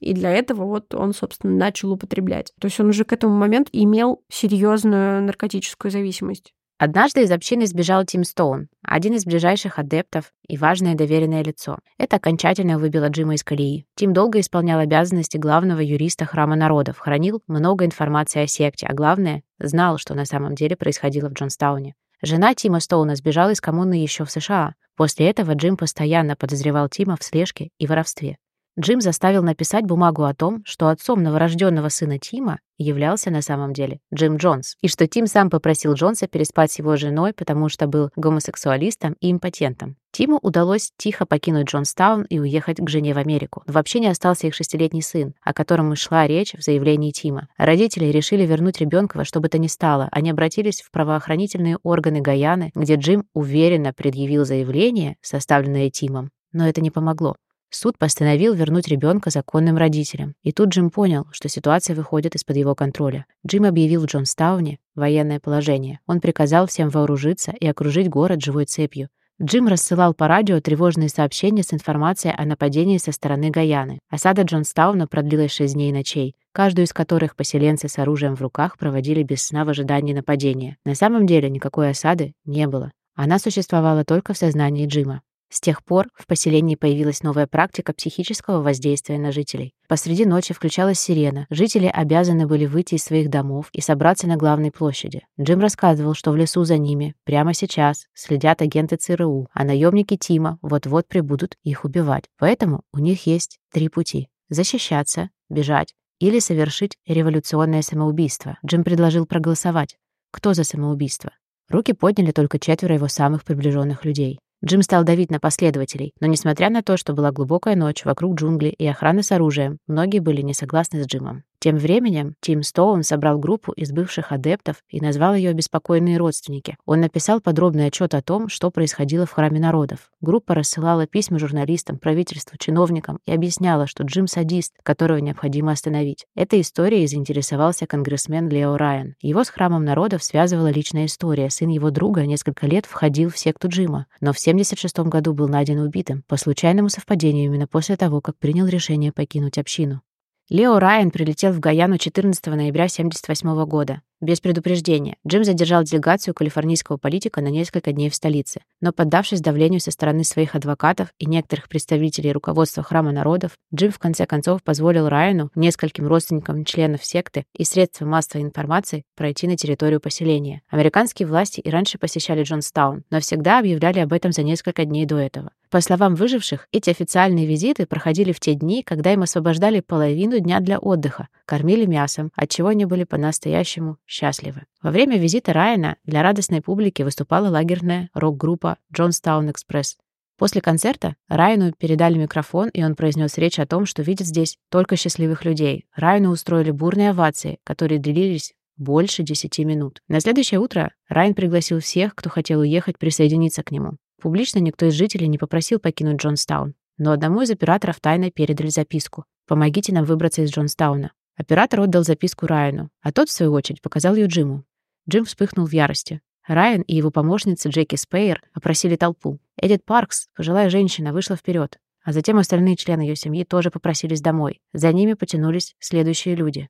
И для этого вот он, собственно, начал употреблять. То есть он уже к этому моменту имел серьезную наркотическую зависимость. Однажды из общины сбежал Тим Стоун, один из ближайших адептов и важное доверенное лицо. Это окончательно выбило Джима из колеи. Тим долго исполнял обязанности главного юриста Храма народов, хранил много информации о секте, а главное, знал, что на самом деле происходило в Джонстауне. Жена Тима Стоуна сбежала из коммуны еще в США. После этого Джим постоянно подозревал Тима в слежке и воровстве. Джим заставил написать бумагу о том, что отцом новорожденного сына Тима являлся на самом деле Джим Джонс, и что Тим сам попросил Джонса переспать с его женой, потому что был гомосексуалистом и импотентом. Тиму удалось тихо покинуть Джонстаун и уехать к жене в Америку. Вообще не остался их шестилетний сын, о котором и шла речь в заявлении Тима. Родители решили вернуть ребенка во что бы то ни стало. Они обратились в правоохранительные органы Гаяны, где Джим уверенно предъявил заявление, составленное Тимом. Но это не помогло. Суд постановил вернуть ребенка законным родителям. И тут Джим понял, что ситуация выходит из-под его контроля. Джим объявил в Джонстауне военное положение. Он приказал всем вооружиться и окружить город живой цепью. Джим рассылал по радио тревожные сообщения с информацией о нападении со стороны Гаяны. Осада Джонстауна продлилась шесть дней и ночей, каждую из которых поселенцы с оружием в руках проводили без сна в ожидании нападения. На самом деле никакой осады не было. Она существовала только в сознании Джима. С тех пор в поселении появилась новая практика психического воздействия на жителей. Посреди ночи включалась сирена. Жители обязаны были выйти из своих домов и собраться на главной площади. Джим рассказывал, что в лесу за ними прямо сейчас следят агенты ЦРУ, а наемники Тима вот-вот прибудут их убивать. Поэтому у них есть три пути. Защищаться, бежать или совершить революционное самоубийство. Джим предложил проголосовать. Кто за самоубийство? Руки подняли только четверо его самых приближенных людей. Джим стал давить на последователей, но несмотря на то, что была глубокая ночь вокруг джунглей и охраны с оружием, многие были не согласны с Джимом. Тем временем Тим Стоун собрал группу из бывших адептов и назвал ее «Беспокойные родственники». Он написал подробный отчет о том, что происходило в Храме народов. Группа рассылала письма журналистам, правительству, чиновникам и объясняла, что Джим садист, которого необходимо остановить. Этой историей заинтересовался конгрессмен Лео Райан. Его с Храмом народов связывала личная история. Сын его друга несколько лет входил в секту Джима, но в 1976 году был найден убитым по случайному совпадению именно после того, как принял решение покинуть общину. Лео Райан прилетел в Гаяну 14 ноября 1978 года. Без предупреждения. Джим задержал делегацию калифорнийского политика на несколько дней в столице. Но поддавшись давлению со стороны своих адвокатов и некоторых представителей руководства Храма народов, Джим в конце концов позволил Райану, нескольким родственникам членов секты и средствам массовой информации пройти на территорию поселения. Американские власти и раньше посещали Джонстаун, но всегда объявляли об этом за несколько дней до этого. По словам выживших, эти официальные визиты проходили в те дни, когда им освобождали половину дня для отдыха, кормили мясом, от чего они были по-настоящему счастливы. Во время визита Райана для радостной публики выступала лагерная рок-группа Джонстаун Экспресс. После концерта Райану передали микрофон, и он произнес речь о том, что видит здесь только счастливых людей. Райану устроили бурные овации, которые длились больше 10 минут. На следующее утро Райан пригласил всех, кто хотел уехать, присоединиться к нему. Публично никто из жителей не попросил покинуть Джонстаун, но одному из операторов тайно передали записку «Помогите нам выбраться из Джонстауна». Оператор отдал записку Райану, а тот, в свою очередь, показал ее Джиму. Джим вспыхнул в ярости. Райан и его помощница Джеки Спейер опросили толпу. Эдит Паркс, пожилая женщина, вышла вперед, а затем остальные члены ее семьи тоже попросились домой. За ними потянулись следующие люди.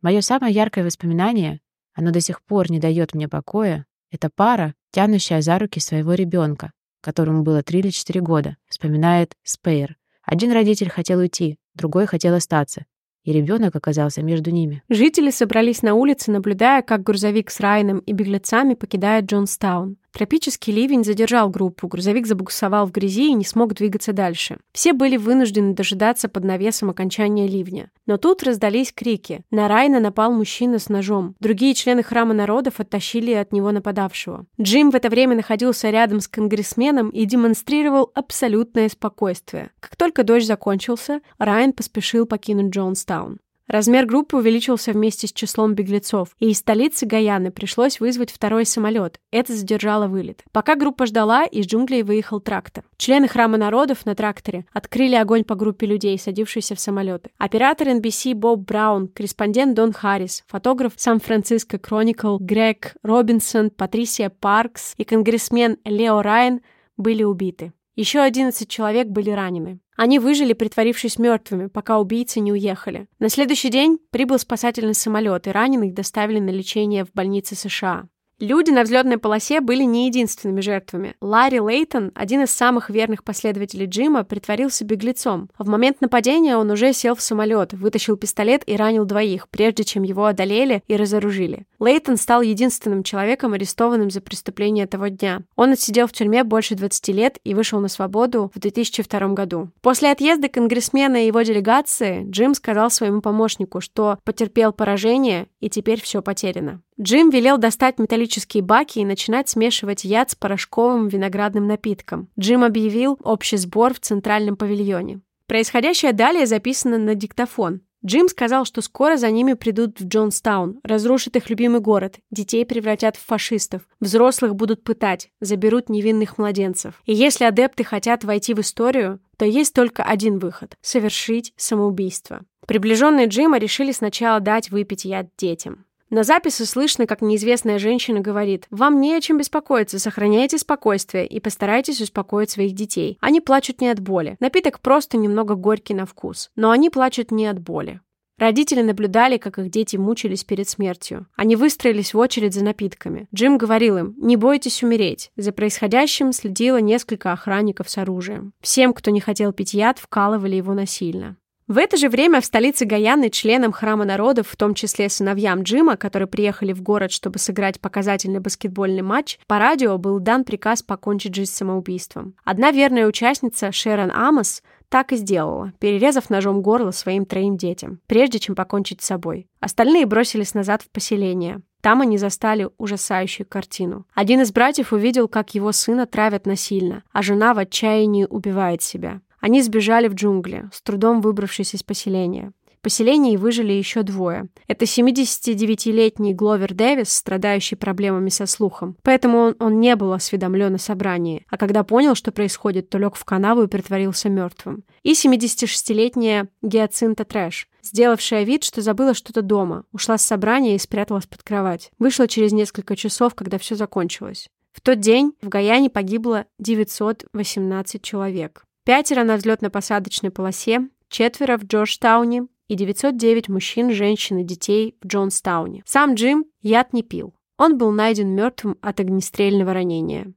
Мое самое яркое воспоминание, оно до сих пор не дает мне покоя, это пара, тянущая за руки своего ребенка, которому было 3 или 4 года, вспоминает Спейер. Один родитель хотел уйти, другой хотел остаться. и ребенок оказался между ними. Жители собрались на улице, наблюдая, как грузовик с Райаном и беглецами покидает Джонстаун. Тропический ливень задержал группу, грузовик забуксовал в грязи и не смог двигаться дальше. Все были вынуждены дожидаться под навесом окончания ливня. Но тут раздались крики. На Райна напал мужчина с ножом. Другие члены храма народов оттащили от него нападавшего. Джим в это время находился рядом с конгрессменом и демонстрировал абсолютное спокойствие. Как только дождь закончился, Райан поспешил покинуть Джонстаун. Размер группы увеличился вместе с числом беглецов, и из столицы Гаяны пришлось вызвать второй самолет. Это задержало вылет. Пока группа ждала, из джунглей выехал трактор. Члены Храма народов на тракторе открыли огонь по группе людей, садившейся в самолеты. Оператор NBC Боб Браун, корреспондент Дон Харрис, фотограф Сан-Франциско Кроникл Грег Робинсон, Патрисия Паркс и конгрессмен Лео Райан были убиты. Еще 11 человек были ранены. Они выжили, притворившись мертвыми, пока убийцы не уехали. На следующий день прибыл спасательный самолет, и раненых доставили на лечение в больнице США. Люди на взлетной полосе были не единственными жертвами. Ларри Лейтон, один из самых верных последователей Джима, притворился беглецом. В момент нападения он уже сел в самолет, вытащил пистолет и ранил двоих, прежде чем его одолели и разоружили. Лейтон стал единственным человеком, арестованным за преступление того дня. Он отсидел в тюрьме больше 20 лет и вышел на свободу в 2002 году. После отъезда конгрессмена и его делегации Джим сказал своему помощнику, что потерпел поражение и теперь все потеряно. Джим велел достать металлические баки и начинать смешивать яд с порошковым виноградным напитком. Джим объявил общий сбор в центральном павильоне. Происходящее далее записано на диктофон. Джим сказал, что скоро за ними придут в Джонстаун, разрушат их любимый город, детей превратят в фашистов, взрослых будут пытать, заберут невинных младенцев. И если адепты хотят войти в историю, то есть только один выход – совершить самоубийство. Приближенные Джима решили сначала дать выпить яд детям. На записи слышно, как неизвестная женщина говорит, «Вам не о чем беспокоиться, сохраняйте спокойствие и постарайтесь успокоить своих детей. Они плачут не от боли. Напиток просто немного горький на вкус. Но они плачут не от боли». Родители наблюдали, как их дети мучились перед смертью. Они выстроились в очередь за напитками. Джим говорил им, не бойтесь умереть. За происходящим следило несколько охранников с оружием. Всем, кто не хотел пить яд, вкалывали его насильно. В это же время в столице Гаяны членам Храма народов, в том числе сыновьям Джима, которые приехали в город, чтобы сыграть показательный баскетбольный матч, по радио был дан приказ покончить жизнь самоубийством. Одна верная участница, Шерон Амос, так и сделала, перерезав ножом горло своим троим детям, прежде чем покончить с собой. Остальные бросились назад в поселение. Там они застали ужасающую картину. Один из братьев увидел, как его сына травят насильно, а жена в отчаянии убивает себя. Они сбежали в джунгли, с трудом выбравшись из поселения. В поселении выжили еще двое. Это 79-летний Гловер Дэвис, страдающий проблемами со слухом. Поэтому он, он не был осведомлен о собрании. А когда понял, что происходит, то лег в канаву и притворился мертвым. И 76-летняя Гиацинта Трэш, сделавшая вид, что забыла что-то дома, ушла с собрания и спряталась под кровать. Вышла через несколько часов, когда все закончилось. В тот день в Гаяне погибло 918 человек. Пятеро на взлетно-посадочной полосе, четверо в Джорджтауне и 909 мужчин, женщин и детей в Джонстауне. Сам Джим яд не пил. Он был найден мертвым от огнестрельного ранения.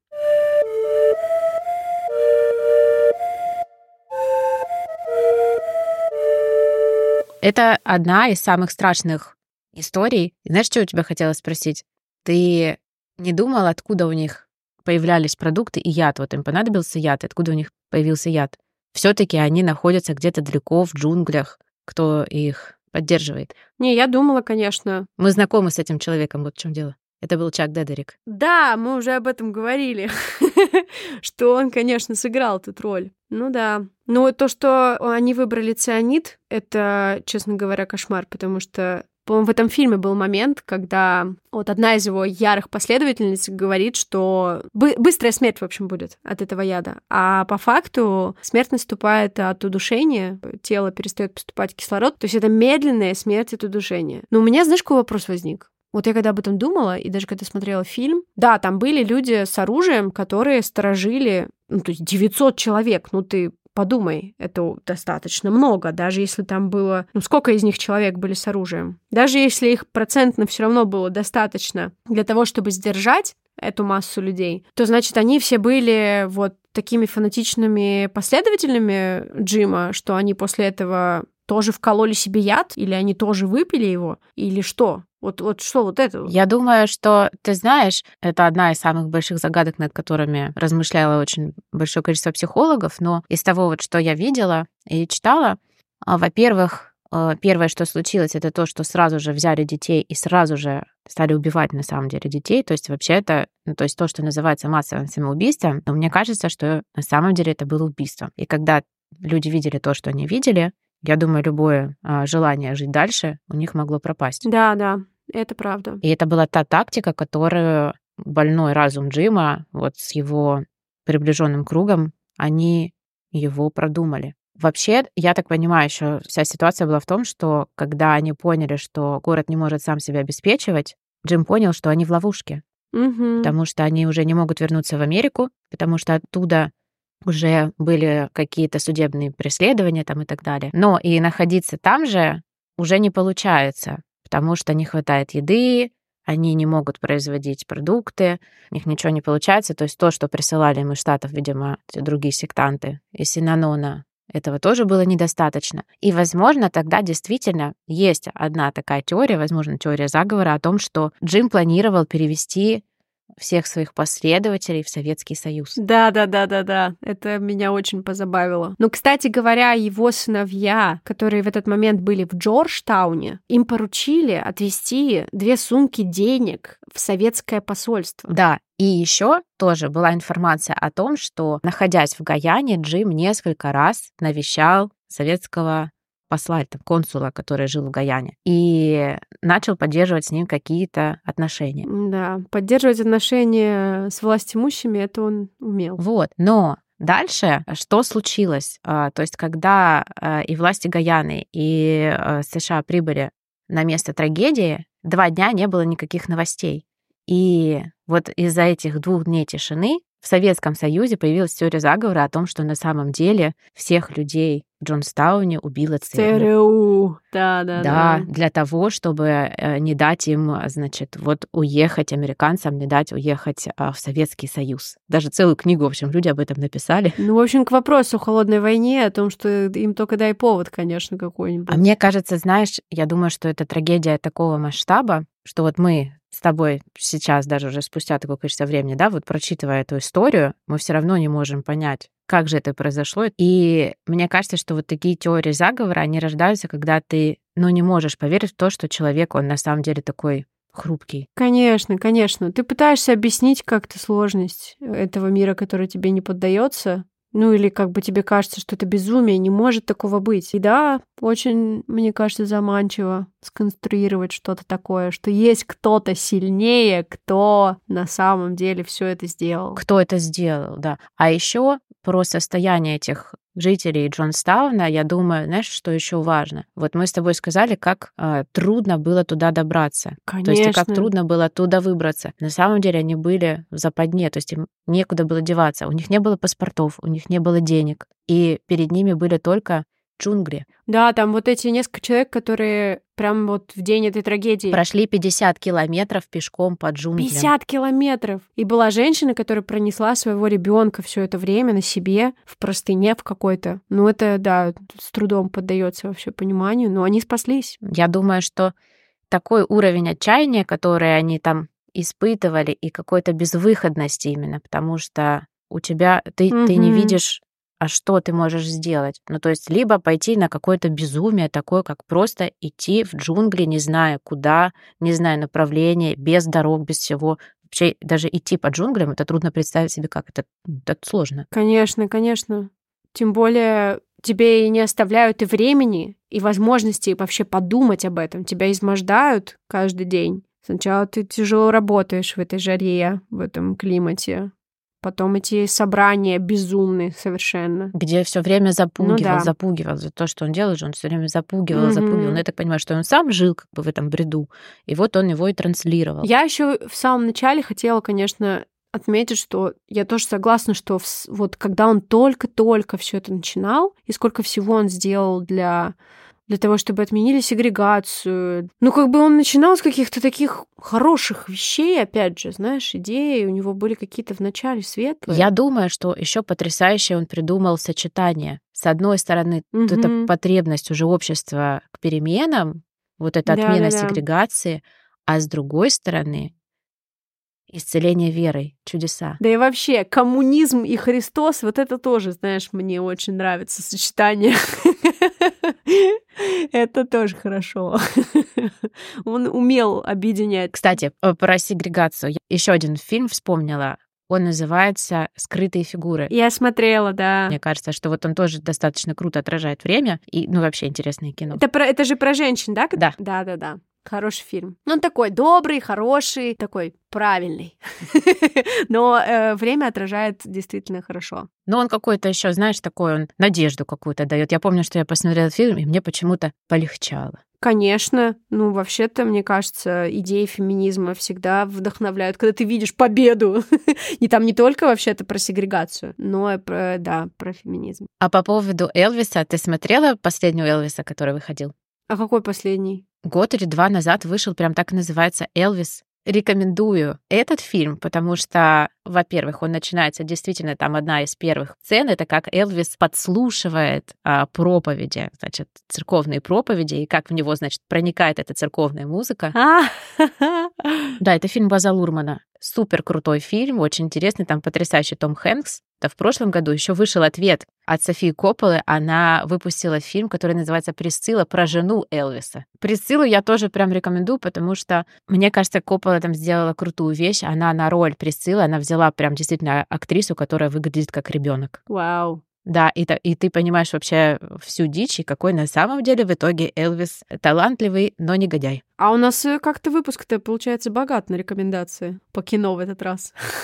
Это одна из самых страшных историй. Знаешь, что у тебя хотела спросить? Ты не думал, откуда у них появлялись продукты и яд? Вот им понадобился яд, откуда у них появился яд. Все-таки они находятся где-то далеко в джунглях. Кто их поддерживает? Не, я думала, конечно. Мы знакомы с этим человеком, вот в чем дело. Это был Чак Дедерик. Да, мы уже об этом говорили, что он, конечно, сыграл тут роль. Ну да. Но то, что они выбрали цианид, это, честно говоря, кошмар, потому что по-моему, в этом фильме был момент, когда вот одна из его ярых последовательниц говорит, что бы- быстрая смерть, в общем, будет от этого яда. А по факту смерть наступает от удушения, тело перестает поступать кислород, то есть это медленная смерть от удушения. Но у меня, знаешь, какой вопрос возник? Вот я когда об этом думала, и даже когда смотрела фильм, да, там были люди с оружием, которые сторожили, ну, то есть 900 человек, ну, ты Подумай, это достаточно много, даже если там было... Ну, сколько из них человек были с оружием? Даже если их процентно все равно было достаточно для того, чтобы сдержать эту массу людей, то значит, они все были вот такими фанатичными последователями Джима, что они после этого тоже вкололи себе яд? Или они тоже выпили его? Или что? Вот, вот что вот это? Я думаю, что, ты знаешь, это одна из самых больших загадок, над которыми размышляло очень большое количество психологов, но из того, вот, что я видела и читала, а, во-первых, а, первое, что случилось, это то, что сразу же взяли детей и сразу же стали убивать на самом деле детей. То есть вообще это, ну, то есть то, что называется массовым самоубийством, но мне кажется, что на самом деле это было убийство. И когда люди видели то, что они видели, я думаю, любое а, желание жить дальше у них могло пропасть. Да, да, это правда. И это была та тактика, которую больной разум Джима, вот с его приближенным кругом, они его продумали. Вообще, я так понимаю, еще вся ситуация была в том, что когда они поняли, что город не может сам себя обеспечивать, Джим понял, что они в ловушке. Угу. Потому что они уже не могут вернуться в Америку, потому что оттуда уже были какие-то судебные преследования там и так далее. Но и находиться там же уже не получается, потому что не хватает еды, они не могут производить продукты, у них ничего не получается. То есть то, что присылали им из Штатов, видимо, другие сектанты из Синанона, этого тоже было недостаточно. И, возможно, тогда действительно есть одна такая теория, возможно, теория заговора о том, что Джим планировал перевести всех своих последователей в Советский Союз. Да, да, да, да, да. Это меня очень позабавило. Ну, кстати говоря, его сыновья, которые в этот момент были в Джорджтауне, им поручили отвезти две сумки денег в советское посольство. Да, и еще тоже была информация о том, что, находясь в Гаяне, Джим несколько раз навещал советского посла, там, консула, который жил в Гаяне, и начал поддерживать с ним какие-то отношения. Да, поддерживать отношения с властимущими это он умел. Вот, но Дальше что случилось? А, то есть, когда а, и власти Гаяны, и а, США прибыли на место трагедии, два дня не было никаких новостей. И вот из-за этих двух дней тишины в Советском Союзе появилась теория заговора о том, что на самом деле всех людей в Джонстауне убила ЦРУ. Да, да, да. Да, для того, чтобы э, не дать им, значит, вот уехать американцам, не дать уехать а, в Советский Союз. Даже целую книгу, в общем, люди об этом написали. Ну, в общем, к вопросу о холодной войне, о том, что им только дай повод, конечно, какой-нибудь. А мне кажется, знаешь, я думаю, что это трагедия такого масштаба, что вот мы с тобой сейчас, даже уже спустя такое количество времени, да, вот прочитывая эту историю, мы все равно не можем понять, как же это произошло. И мне кажется, что вот такие теории заговора, они рождаются, когда ты, ну, не можешь поверить в то, что человек, он на самом деле такой хрупкий. Конечно, конечно. Ты пытаешься объяснить как-то сложность этого мира, который тебе не поддается, ну или как бы тебе кажется, что это безумие, не может такого быть. И да, очень, мне кажется, заманчиво сконструировать что-то такое, что есть кто-то сильнее, кто на самом деле все это сделал. Кто это сделал, да. А еще про состояние этих жителей Джонстауна, я думаю, знаешь, что еще важно? Вот мы с тобой сказали, как э, трудно было туда добраться. Конечно. То есть как трудно было оттуда выбраться. На самом деле они были в западне, то есть им некуда было деваться. У них не было паспортов, у них не было денег. И перед ними были только джунгли. Да, там вот эти несколько человек, которые прям вот в день этой трагедии... Прошли 50 километров пешком по джунглям. 50 километров! И была женщина, которая пронесла своего ребенка все это время на себе, в простыне в какой-то. Ну, это, да, с трудом поддается вообще пониманию, но они спаслись. Я думаю, что такой уровень отчаяния, который они там испытывали, и какой-то безвыходности именно, потому что у тебя ты, угу. ты не видишь а что ты можешь сделать? Ну, то есть либо пойти на какое-то безумие такое, как просто идти в джунгли, не зная куда, не зная направления, без дорог, без всего. Вообще даже идти по джунглям, это трудно представить себе, как это, это сложно. Конечно, конечно. Тем более тебе и не оставляют и времени, и возможности вообще подумать об этом. Тебя измождают каждый день. Сначала ты тяжело работаешь в этой жаре, в этом климате, Потом эти собрания безумные совершенно. Где все время запугивал, ну, да. запугивал. За то, что он делал же, он все время запугивал, mm-hmm. запугивал. Но я так понимаю, что он сам жил как бы в этом бреду. И вот он его и транслировал. Я еще в самом начале хотела, конечно, отметить, что я тоже согласна, что в, вот когда он только-только все это начинал, и сколько всего он сделал для для того, чтобы отменили сегрегацию. Ну, как бы он начинал с каких-то таких хороших вещей, опять же, знаешь, идеи у него были какие-то вначале светлые. Я думаю, что еще потрясающе он придумал сочетание. С одной стороны, угу. эта потребность уже общества к переменам, вот эта отмена да, да, сегрегации, а с другой стороны, исцеление верой, чудеса. Да и вообще, коммунизм и Христос, вот это тоже, знаешь, мне очень нравится сочетание. Это тоже хорошо. Он умел объединять. Кстати, э, про сегрегацию. Еще один фильм вспомнила. Он называется «Скрытые фигуры». Я смотрела, да. Мне кажется, что вот он тоже достаточно круто отражает время и, ну, вообще интересное кино. Это, про, это же про женщин, да? Да. Да, да, да. Хороший фильм. Ну, он такой добрый, хороший, такой правильный. Но э, время отражает действительно хорошо. Но он какой-то еще, знаешь, такой он надежду какую-то дает. Я помню, что я посмотрела фильм, и мне почему-то полегчало. Конечно. Ну, вообще-то, мне кажется, идеи феминизма всегда вдохновляют, когда ты видишь победу. не там не только вообще-то про сегрегацию, но и про, да, про феминизм. А по поводу Элвиса, ты смотрела последнего Элвиса, который выходил? А какой последний? Год или два назад вышел, прям так и называется, «Элвис». Рекомендую этот фильм, потому что, во-первых, он начинается действительно там одна из первых сцен, это как Элвис подслушивает а, проповеди, значит, церковные проповеди, и как в него, значит, проникает эта церковная музыка. Да, это фильм База Лурмана. Супер крутой фильм, очень интересный, там потрясающий Том Хэнкс. Да в прошлом году еще вышел ответ от Софии Копполы. Она выпустила фильм, который называется «Присцилла» про жену Элвиса. Присциллу я тоже прям рекомендую, потому что, мне кажется, Коппола там сделала крутую вещь. Она на роль Присциллы, она взяла прям действительно актрису, которая выглядит как ребенок. Вау. Да, и, и ты понимаешь вообще всю дичь, и какой на самом деле в итоге Элвис талантливый, но негодяй. А у нас э, как-то выпуск-то получается богат на рекомендации по кино в этот раз.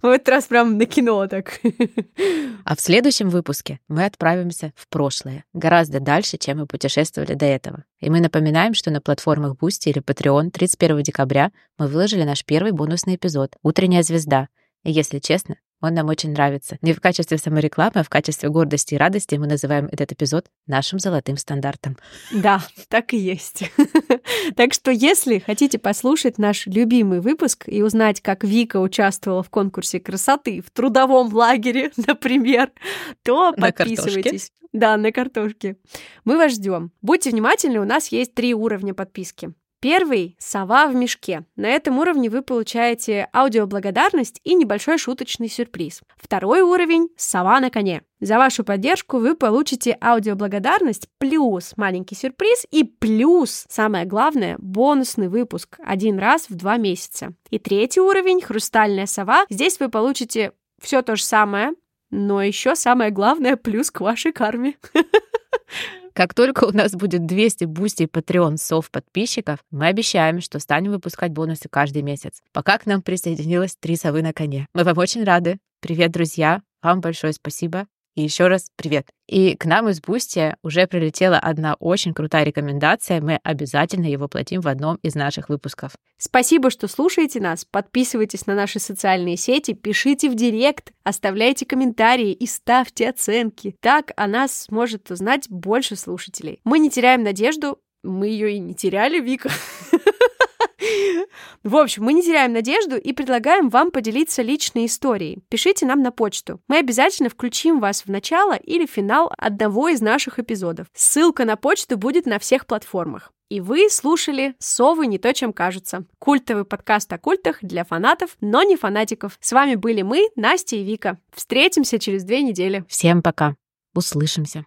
В этот раз прям на кино так. А в следующем выпуске мы отправимся в прошлое, гораздо дальше, чем мы путешествовали до этого. И мы напоминаем, что на платформах Boosty или Patreon 31 декабря мы выложили наш первый бонусный эпизод «Утренняя звезда». И если честно, он нам очень нравится. Не в качестве саморекламы, а в качестве гордости и радости мы называем этот эпизод нашим золотым стандартом. Да, так и есть. Так что, если хотите послушать наш любимый выпуск и узнать, как Вика участвовала в конкурсе красоты в трудовом лагере, например, то подписывайтесь. Да, на картошке. Мы вас ждем. Будьте внимательны, у нас есть три уровня подписки. Первый — сова в мешке. На этом уровне вы получаете аудиоблагодарность и небольшой шуточный сюрприз. Второй уровень — сова на коне. За вашу поддержку вы получите аудиоблагодарность плюс маленький сюрприз и плюс, самое главное, бонусный выпуск один раз в два месяца. И третий уровень — хрустальная сова. Здесь вы получите все то же самое, но еще самое главное — плюс к вашей карме. Как только у нас будет 200 Boosty и сов подписчиков, мы обещаем, что станем выпускать бонусы каждый месяц. Пока к нам присоединилось три совы на коне. Мы вам очень рады. Привет, друзья. Вам большое спасибо. И еще раз привет. И к нам из Boosty уже прилетела одна очень крутая рекомендация. Мы обязательно ее воплотим в одном из наших выпусков. Спасибо, что слушаете нас. Подписывайтесь на наши социальные сети, пишите в директ, оставляйте комментарии и ставьте оценки. Так о нас сможет узнать больше слушателей. Мы не теряем надежду. Мы ее и не теряли, Вика. В общем, мы не теряем надежду и предлагаем вам поделиться личной историей. Пишите нам на почту. Мы обязательно включим вас в начало или финал одного из наших эпизодов. Ссылка на почту будет на всех платформах. И вы слушали «Совы не то, чем кажется». Культовый подкаст о культах для фанатов, но не фанатиков. С вами были мы, Настя и Вика. Встретимся через две недели. Всем пока. Услышимся.